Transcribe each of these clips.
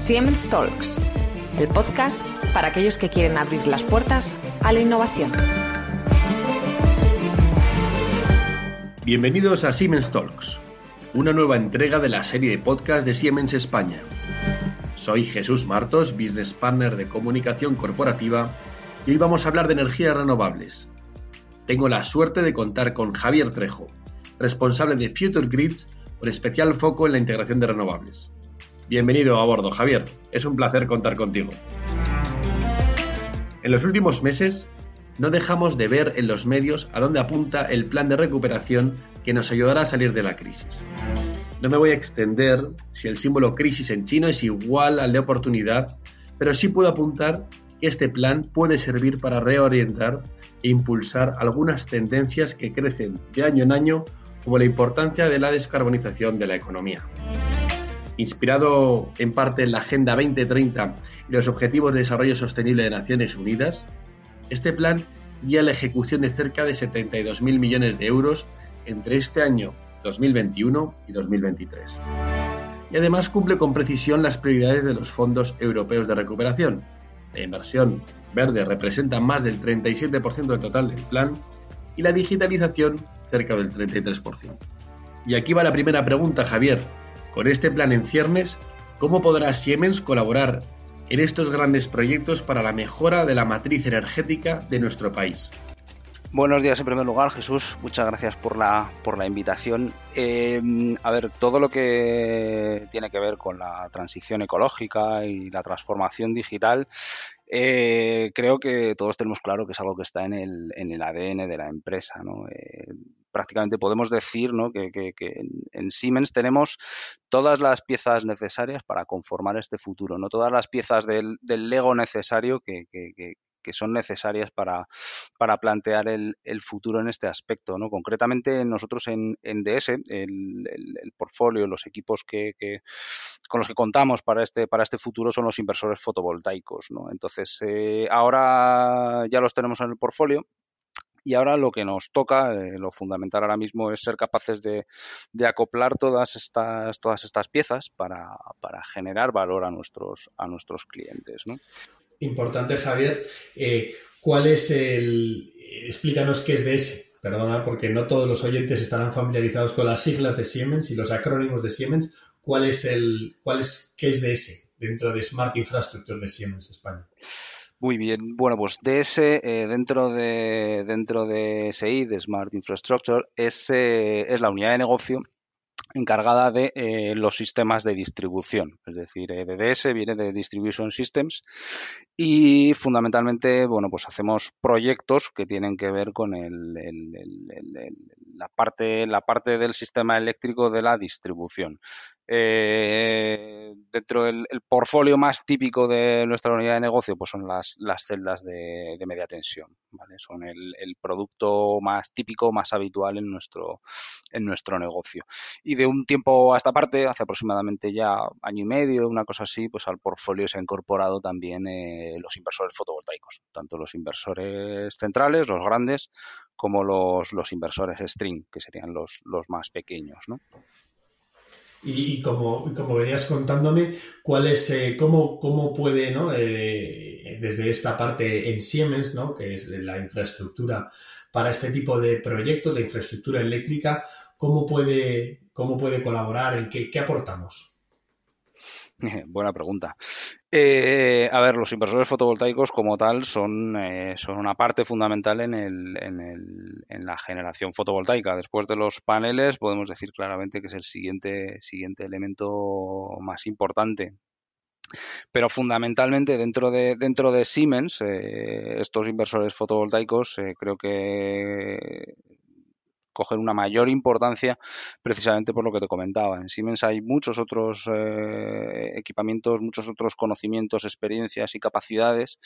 Siemens Talks, el podcast para aquellos que quieren abrir las puertas a la innovación. Bienvenidos a Siemens Talks, una nueva entrega de la serie de podcast de Siemens España. Soy Jesús Martos, Business Partner de Comunicación Corporativa, y hoy vamos a hablar de energías renovables. Tengo la suerte de contar con Javier Trejo, responsable de Future Grids, con especial foco en la integración de renovables. Bienvenido a bordo, Javier. Es un placer contar contigo. En los últimos meses, no dejamos de ver en los medios a dónde apunta el plan de recuperación que nos ayudará a salir de la crisis. No me voy a extender si el símbolo crisis en chino es igual al de oportunidad, pero sí puedo apuntar que este plan puede servir para reorientar e impulsar algunas tendencias que crecen de año en año, como la importancia de la descarbonización de la economía. Inspirado en parte en la Agenda 2030 y los Objetivos de Desarrollo Sostenible de Naciones Unidas, este plan guía la ejecución de cerca de 72.000 millones de euros entre este año 2021 y 2023. Y además cumple con precisión las prioridades de los fondos europeos de recuperación. La inversión verde representa más del 37% del total del plan y la digitalización cerca del 33%. Y aquí va la primera pregunta, Javier. Con este plan en ciernes, ¿cómo podrá Siemens colaborar en estos grandes proyectos para la mejora de la matriz energética de nuestro país? Buenos días en primer lugar, Jesús. Muchas gracias por la, por la invitación. Eh, a ver, todo lo que tiene que ver con la transición ecológica y la transformación digital eh, creo que todos tenemos claro que es algo que está en el, en el ADN de la empresa. ¿no? Eh, prácticamente podemos decir ¿no? que, en, Siemens tenemos todas las piezas necesarias para conformar este futuro, no todas las piezas del, del Lego necesario que, que son necesarias para, para plantear el, futuro en este aspecto. ¿no? Concretamente, nosotros en, en DS, el, el, el, portfolio, los equipos que, que, con los que contamos para este, para este futuro son los inversores fotovoltaicos. ¿no? Entonces, eh, ahora ya los tenemos en el portfolio. Y ahora lo que nos toca, eh, lo fundamental ahora mismo es ser capaces de, acoplar todas estas, todas estas piezas para, para, generar valor a nuestros, a nuestros clientes. importante, Javier. Eh, ¿Cuál es el... Explícanos qué es DS. Perdona, porque no todos los oyentes estarán familiarizados con las siglas de Siemens y los acrónimos de Siemens. ¿Cuál es el... cuál es... qué es DS dentro de Smart Infrastructure de Siemens España? Muy bien, bueno, pues DS eh, dentro de dentro de SI, de Smart Infrastructure, es, es la unidad de negocio encargada de eh, los sistemas de distribución, es decir, eh, DDS viene de Distribution Systems y fundamentalmente, bueno, pues hacemos proyectos que tienen que ver con el, la, parte, la parte del sistema eléctrico de la distribución. Eh, dentro del portfolio más típico de nuestra unidad de negocio, pues son las, las celdas de, de media tensión, ¿vale? Son el, producto más típico, más habitual en nuestro, en nuestro negocio. Y de un tiempo a esta parte, hace aproximadamente ya año y medio, una cosa así, pues al portfolio se ha incorporado también eh, los inversores fotovoltaicos, tanto los inversores centrales, los grandes, como los, los inversores string, que serían los, los más pequeños, ¿no? Y, como, como venías contándome, cuál es, eh, cómo, cómo puede, ¿no? Eh, desde esta parte en Siemens, ¿no? que es la infraestructura para este tipo de proyectos de infraestructura eléctrica, cómo puede, cómo puede colaborar, en qué, qué aportamos. Buena pregunta. Eh, a ver, los inversores fotovoltaicos como tal son, eh, son una parte fundamental en, el, en, el, en, la generación fotovoltaica. Después de los paneles podemos decir claramente que es el siguiente, siguiente elemento más importante. Pero fundamentalmente dentro de, dentro de Siemens, eh, estos inversores fotovoltaicos creo que coger una mayor importancia precisamente por lo que te comentaba. En Siemens hay muchos otros eh, equipamientos, muchos otros conocimientos, experiencias y capacidades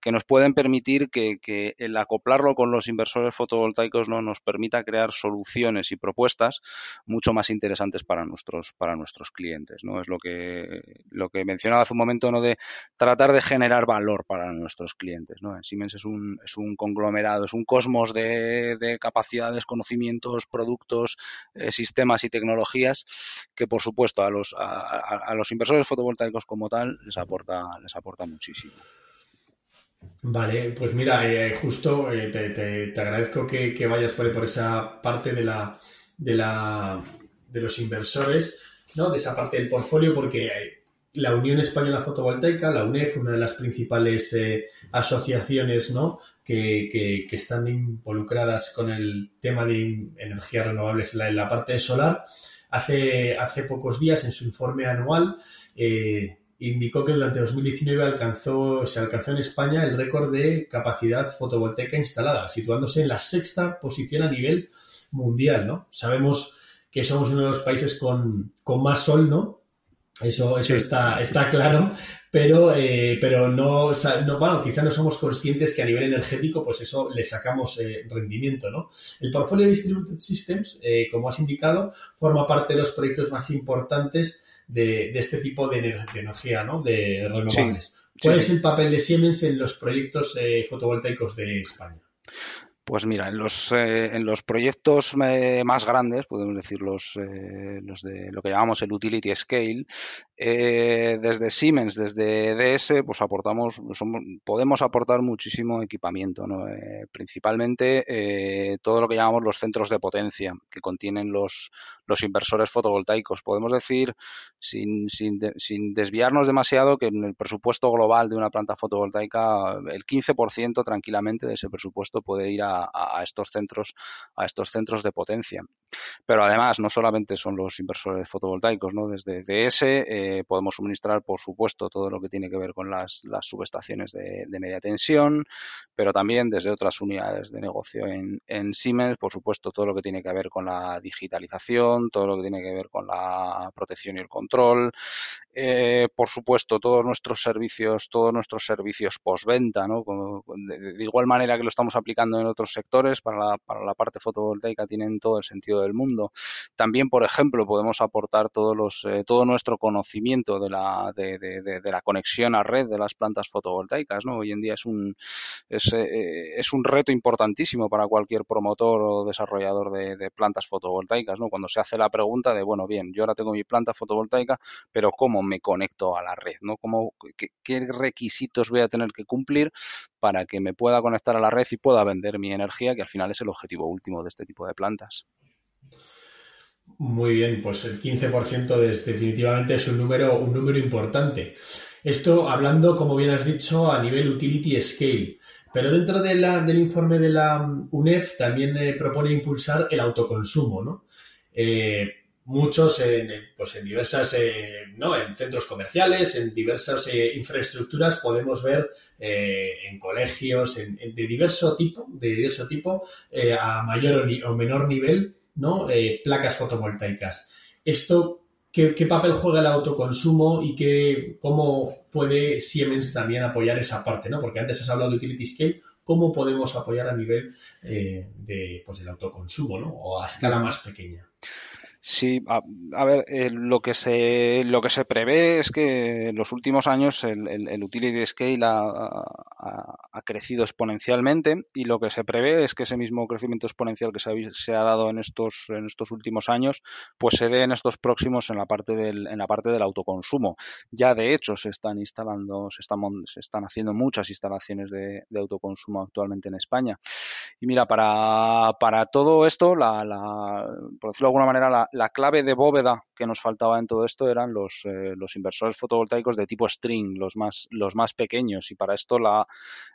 que nos pueden permitir que, el acoplarlo con los inversores fotovoltaicos no nos permita crear soluciones y propuestas mucho más interesantes para nuestros, para nuestros clientes. ¿no? Es lo que, lo que mencionaba hace un momento, ¿no? de tratar de generar valor para nuestros clientes. ¿no? En Siemens es un, es un conglomerado, es un cosmos de capacidades, conocimientos productos, sistemas y tecnologías que, por supuesto, a los, a, los inversores fotovoltaicos como tal les aporta, les aporta muchísimo. Vale, pues mira, justo te, agradezco que, vayas por, por esa parte de la, de la de los inversores, ¿no? De esa parte del portfolio, porque la Unión Española Fotovoltaica, la UNEF, una de las principales eh, asociaciones ¿no? que, están involucradas con el tema de energías renovables en la, parte solar, hace, hace pocos días en su informe anual eh, indicó que durante 2019 alcanzó, se alcanzó en España el récord de capacidad fotovoltaica instalada, situándose en la sexta posición a nivel mundial. ¿no? Sabemos que somos uno de los países con, con más sol, ¿no? Eso, eso está, está claro, pero, eh, pero no, no, bueno, quizá no somos conscientes que a nivel energético, pues eso le sacamos eh, rendimiento, ¿no? El portfolio de Distributed Systems, eh, como has indicado, forma parte de los proyectos más importantes de, de este tipo de, energía, ¿no? De renovables. ¿Cuál es el papel de Siemens en los proyectos fotovoltaicos de España? Pues mira, en los, eh, en los proyectos eh, más grandes, podemos decir los, eh, los de lo que llamamos el utility scale, desde Siemens, desde DS, pues aportamos, podemos aportar muchísimo equipamiento, ¿no? principalmente todo lo que llamamos los centros de potencia que contienen los, los inversores fotovoltaicos. Podemos decir, sin, sin, sin desviarnos demasiado, que en el presupuesto global de una planta fotovoltaica, el 15% tranquilamente de ese presupuesto puede ir a a, estos centros, a estos centros de potencia. Pero además, no solamente son los inversores fotovoltaicos, ¿no? Desde DS eh, podemos suministrar, por supuesto, todo lo que tiene que ver con las, subestaciones de, media tensión, pero también desde otras unidades de negocio en, Siemens, por supuesto, todo lo que tiene que ver con la digitalización, todo lo que tiene que ver con la protección y el control, eh, por supuesto, todos nuestros servicios, todos nuestros servicios postventa, ¿no? De, de, igual manera que lo estamos aplicando en otros sectores para la, para la parte fotovoltaica tienen todo el sentido del mundo. También, por ejemplo, podemos aportar todos los, eh, todo nuestro conocimiento de la, de, de, la conexión a red de las plantas fotovoltaicas. ¿no? Hoy en día es un, es, eh, es un reto importantísimo para cualquier promotor o desarrollador de, plantas fotovoltaicas. ¿no? Cuando se hace la pregunta de, bueno, bien, yo ahora tengo mi planta fotovoltaica, pero ¿cómo me conecto a la red? ¿no? ¿Cómo, qué, qué requisitos voy a tener que cumplir para que me pueda conectar a la red y pueda vender mi energía, que al final es el objetivo último de este tipo de plantas. Muy bien, pues el 15% es, definitivamente es un número, un número importante. Esto hablando, como bien has dicho, a nivel utility scale. Pero dentro de la, del informe de la UNEF también eh, propone impulsar el autoconsumo, ¿no? Eh, muchos en, pues en diversas eh, ¿no? en centros comerciales en diversas eh, infraestructuras podemos ver eh, en colegios en, de diverso tipo de diverso tipo a mayor o, menor nivel no placas fotovoltaicas. Esto ¿qué, ¿qué, papel juega el autoconsumo y qué, cómo puede Siemens también apoyar esa parte no porque antes has hablado de utility scale cómo podemos apoyar a nivel de pues del autoconsumo no o a escala más pequeña Sí, a, ver, eh, lo que se lo que se prevé es que en los últimos años el, el, utility scale ha, ha, crecido exponencialmente y lo que se prevé es que ese mismo crecimiento exponencial que se ha, dado en estos en estos últimos años, pues se dé en estos próximos en la parte del en la parte del autoconsumo. Ya de hecho se están instalando, se están se están haciendo muchas instalaciones de, de autoconsumo actualmente en España. Y mira, para, para todo esto, la, la, por decirlo de alguna manera, la, la clave de bóveda que nos faltaba en todo esto eran los, eh, los inversores fotovoltaicos de tipo string, los más, los más pequeños. Y para esto la,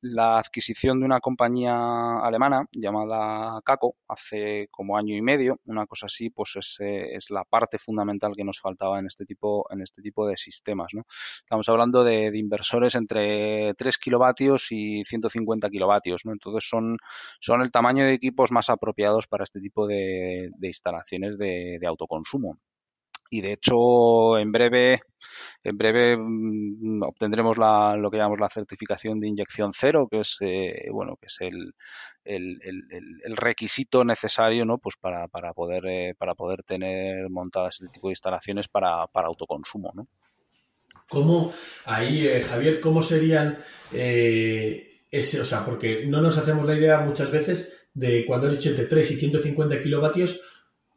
la adquisición de una compañía alemana llamada Caco hace como año y medio, una cosa así, pues es, eh, es la parte fundamental que nos faltaba en este tipo, en este tipo de sistemas. ¿no? Estamos hablando de, inversores entre 3 kilovatios y 150 kilovatios. ¿no? Entonces son, son el tamaño de equipos más apropiados para este tipo de, de instalaciones de, de autoconsumo y de hecho en breve en breve mm, obtendremos la, lo que llamamos la certificación de inyección cero que es eh, bueno que es el, requisito necesario ¿no? pues para, para poder eh, para poder tener montadas este tipo de instalaciones para, para autoconsumo ¿no? ¿Cómo ahí eh, Javier cómo serían ese o sea porque no nos hacemos la idea muchas veces de cuando has dicho entre 3 y 150 kilovatios,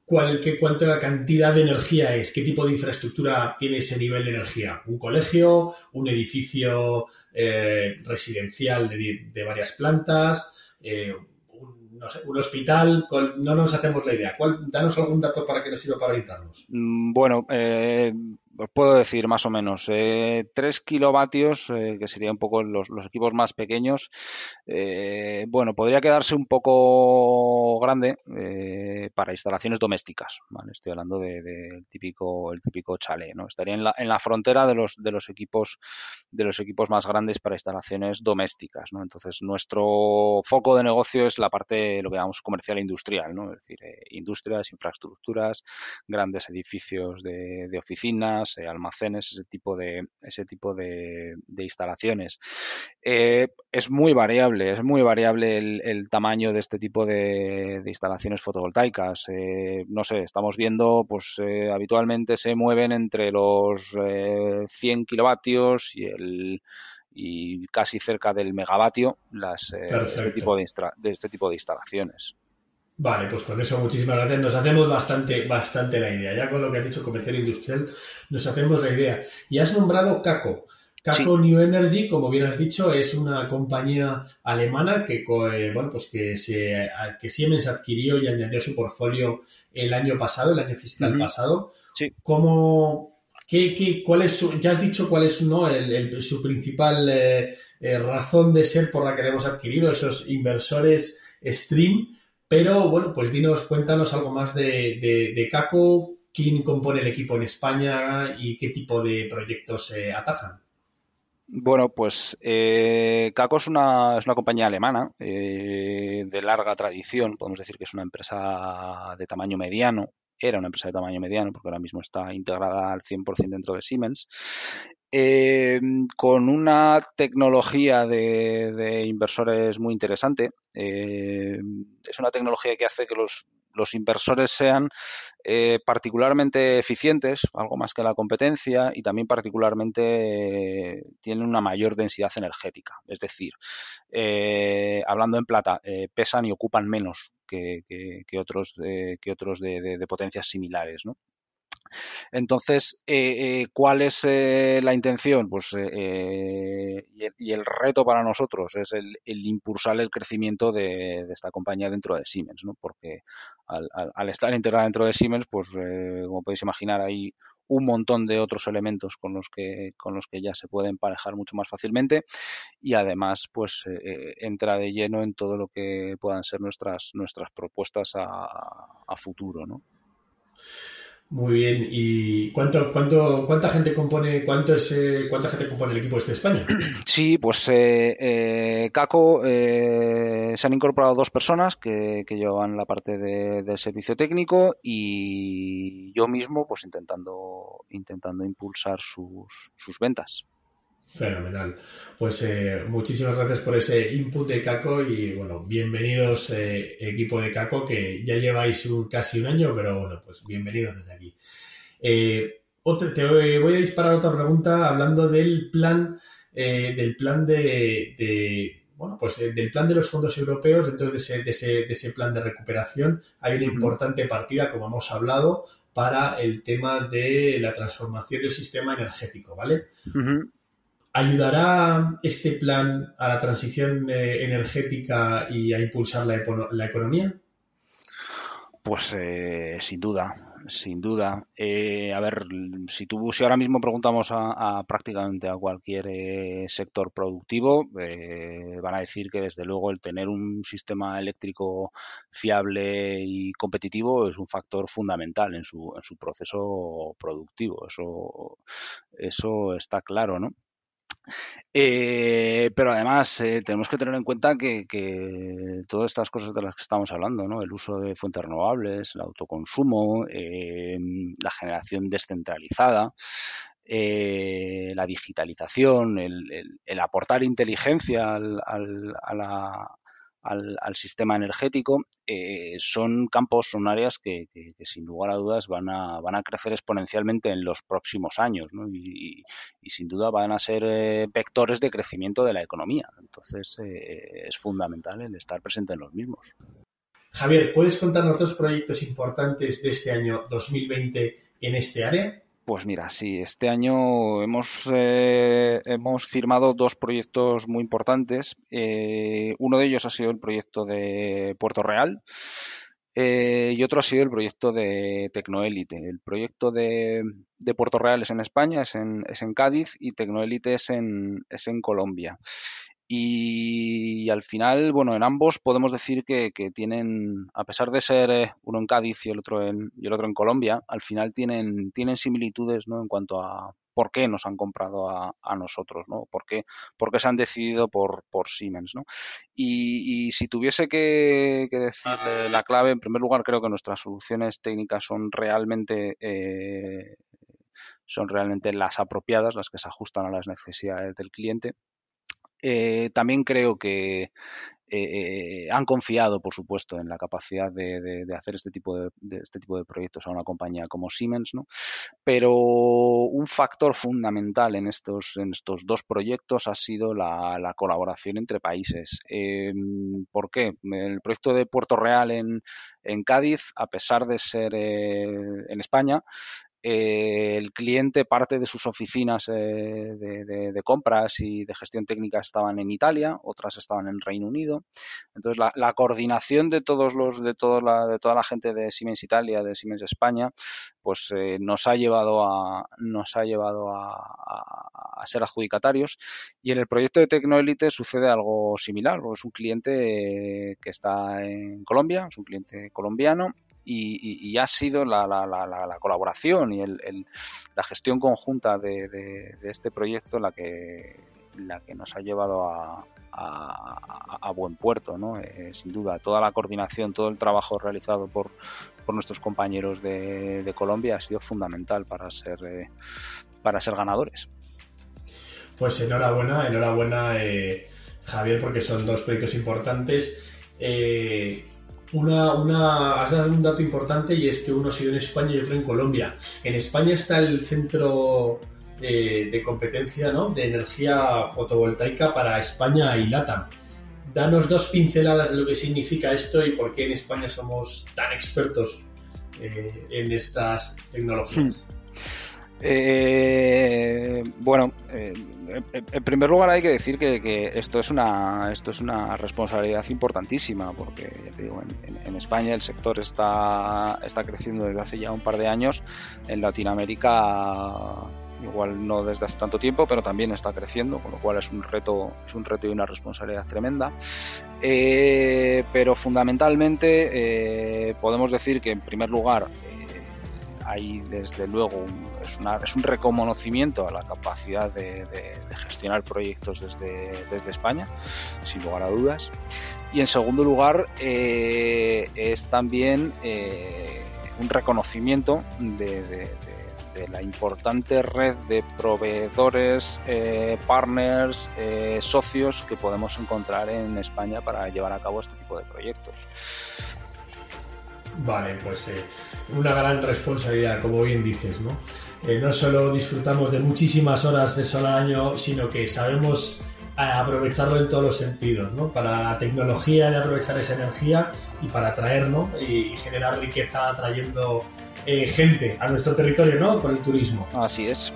¿cuál, qué, ¿cuánta cantidad de energía es? ¿Qué tipo de infraestructura tiene ese nivel de energía? ¿Un colegio? ¿Un edificio eh, residencial de, varias plantas? Eh, un, no sé, un hospital, no nos hacemos la idea. ¿Cuál, danos algún dato para que nos sirva para orientarnos. Mm, bueno, eh, os puedo decir más o menos, eh, 3 kilovatios, eh, que serían un poco los, equipos más pequeños, eh, bueno, podría quedarse un poco grande eh, para instalaciones domésticas, ¿vale? Estoy hablando del de, típico, el típico chale, ¿no? Estaría en la, en la frontera de los, de los equipos de los equipos más grandes para instalaciones domésticas, ¿no? Entonces, nuestro foco de negocio es la parte, lo que llamamos comercial e industrial, ¿no? Es decir, industrias, infraestructuras, grandes edificios de, de oficinas, eh, almacenes, ese tipo de, ese tipo de, instalaciones. Eh, es muy variable, es muy variable el, tamaño de este tipo de, instalaciones fotovoltaicas. Eh, no sé, estamos viendo, pues habitualmente se mueven entre los 100 kilovatios y el y casi cerca del megavatio las, este tipo de, de este tipo de instalaciones. Vale, pues con eso muchísimas gracias. Nos hacemos bastante, bastante la idea. Ya con lo que has dicho comercial industrial, nos hacemos la idea. Y has nombrado Caco. Caco New Energy, como bien has dicho, es una compañía alemana que, eh, bueno, pues que, se, que Siemens adquirió y añadió a su portfolio el año pasado, el año fiscal pasado. Sí. ¿Cómo, qué, qué, cuál es su, ya has dicho cuál es ¿no? el, su principal eh, eh, razón de ser por la que le hemos adquirido, esos inversores Stream pero bueno, pues dinos, cuéntanos algo más de, de, Caco, quién compone el equipo en España y qué tipo de proyectos se atajan. Bueno, pues eh, es una, es una compañía alemana eh, de larga tradición, podemos decir que es una empresa de tamaño mediano, era una empresa de tamaño mediano porque ahora mismo está integrada al 100% dentro de Siemens eh, con una tecnología de, inversores muy interesante. Eh, es una tecnología que hace que los, inversores sean eh, particularmente eficientes, algo más que la competencia, y también particularmente tienen una mayor densidad energética. Es decir, hablando en plata, pesan y ocupan menos que, otros, que otros de, potencias similares. Entonces, eh, eh, ¿cuál es eh, la intención? Pues y el, reto para nosotros es el, impulsar el crecimiento de, esta compañía dentro de Siemens, ¿no? Porque al, estar integrada dentro de Siemens, pues como podéis imaginar, hay un montón de otros elementos con los que con los que ya se puede emparejar mucho más fácilmente y además pues entra de lleno en todo lo que puedan ser nuestras nuestras propuestas a, a futuro, ¿no? Muy bien. ¿Y cuánto, cuánto, cuánta gente compone, cuánto es, eh, cuánta gente compone el equipo este de España? Sí, pues eh, eh Caco eh, se han incorporado dos personas que, llevan la parte de, servicio técnico y yo mismo, pues intentando, intentando impulsar sus, sus ventas. Fenomenal. Pues eh, muchísimas gracias por ese input de Caco y bueno, bienvenidos eh, equipo de Caco que ya lleváis casi un año, pero bueno, pues bienvenidos desde aquí. Eh, te voy a disparar otra pregunta hablando del plan, del plan de, bueno, pues del plan de los fondos europeos, dentro de ese, de ese, de ese plan de recuperación hay una importante partida, como hemos hablado, para el tema de la transformación del sistema energético, ¿vale? ¿Ayudará este plan a la transición eh, energética y a impulsar la, economía? Pues eh, sin duda, sin duda. Eh, a ver, si tú, si ahora mismo preguntamos a, prácticamente a cualquier sector productivo, van a decir que desde luego el tener un sistema eléctrico fiable y competitivo es un factor fundamental en su, en su proceso productivo. Eso, eso está claro, ¿no? Eh, pero además eh, tenemos que tener en cuenta que, todas estas cosas de las que estamos hablando, ¿no? el uso de fuentes renovables, el autoconsumo, eh, la generación descentralizada, la digitalización, el, aportar inteligencia al, a, la, al, sistema energético, eh, son campos, son áreas que, sin lugar a dudas van a, van a crecer exponencialmente en los próximos años y, sin duda van a ser eh, vectores de crecimiento de la economía. Entonces eh, es fundamental el estar presente en los mismos. Javier, ¿puedes contarnos dos proyectos importantes de este año 2020 en este área? Pues mira, sí, este año hemos, eh, hemos firmado dos proyectos muy importantes. Eh, uno de ellos ha sido el proyecto de Puerto Real eh, y otro ha sido el proyecto de Tecnoélite. El proyecto de, Puerto Real es en España, es en, es en Cádiz y Tecnoélite es en, es en Colombia. Y, al final, bueno, en ambos podemos decir que, tienen, a pesar de ser eh, uno en Cádiz y el otro en, y Colombia, al final tienen, tienen similitudes ¿no? en cuanto a por qué nos han comprado a, nosotros, ¿no? ¿Por qué, se han decidido por, por Siemens, ¿no? Y, si tuviese que, decir la clave, en primer lugar, creo que nuestras soluciones técnicas son realmente eh, son realmente las apropiadas, las que se ajustan a las necesidades del cliente. Eh, también creo que eh, han confiado, por supuesto, en la capacidad de, hacer este tipo de, este tipo de proyectos a una compañía como Siemens, ¿no? Pero un factor fundamental en estos, en estos dos proyectos ha sido la, colaboración entre países. ¿Por qué? El proyecto de Puerto Real en, en Cádiz, a pesar de ser eh, en España, eh, el cliente, parte de sus oficinas eh, de, compras y de gestión técnica estaban en Italia, otras estaban en Reino Unido. Entonces, la, coordinación de todos los, de toda la, de toda la gente de Siemens Italia, de Siemens España, pues eh, nos ha llevado a, nos ha llevado a, ser adjudicatarios. Y en el proyecto de Tecnoelite sucede algo similar. Es un cliente que está en Colombia, es un cliente colombiano y, ha sido la, colaboración y la gestión conjunta de, este proyecto la que, la que nos ha llevado a, buen puerto, ¿no? Eh, sin duda, toda la coordinación, todo el trabajo realizado por, nuestros compañeros de, Colombia ha sido fundamental para ser, eh, para ser ganadores. Pues enhorabuena, enhorabuena eh, Javier, porque son dos proyectos importantes. Una, una, has dado un dato importante y es que uno ha sido en España y otro en Colombia. En España está el centro de, competencia ¿no? de energía fotovoltaica para España y LATAM. Danos dos pinceladas de lo que significa esto y por qué en España somos tan expertos eh, en estas tecnologías. Hmm. Eh, bueno, eh, en primer lugar hay que decir que, esto es una esto es una responsabilidad importantísima porque digo, en, España el sector está está creciendo desde hace ya un par de años. En Latinoamérica igual no desde hace tanto tiempo, pero también está creciendo, con lo cual es un reto es un reto y una responsabilidad tremenda. Eh, pero fundamentalmente eh, podemos decir que en primer lugar hay desde luego es, es, un reconocimiento a la capacidad de, gestionar proyectos desde, desde, España, sin lugar a dudas. Y en segundo lugar, eh, es también eh, un reconocimiento de, la importante red de proveedores, eh, partners, socios que podemos encontrar en España para llevar a cabo este tipo de proyectos. Vale, pues eh, una gran responsabilidad, como bien dices, ¿no? Eh, no solo disfrutamos de muchísimas horas de sol al año, sino que sabemos eh, aprovecharlo en todos los sentidos, ¿no? Para la tecnología de aprovechar esa energía y para atraer, ¿no? Y, generar riqueza atrayendo gente a nuestro territorio, ¿no? Por el turismo. Así es.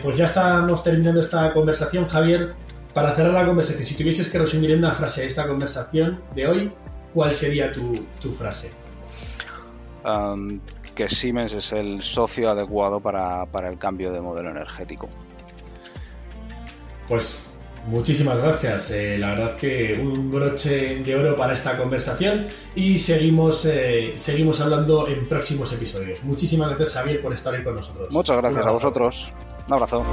pues ya estamos terminando esta conversación, Javier. Para cerrar la conversación, si tuvieses que resumir en una frase esta conversación de hoy, ¿cuál sería tu, tu frase? Que Siemens es el socio adecuado para, el cambio de modelo energético. Pues Muchísimas gracias. Eh, la verdad que un broche de oro para esta conversación y seguimos, eh, seguimos hablando en próximos episodios. Muchísimas gracias Javier por estar ahí con nosotros. Muchas gracias a vosotros. Un abrazo.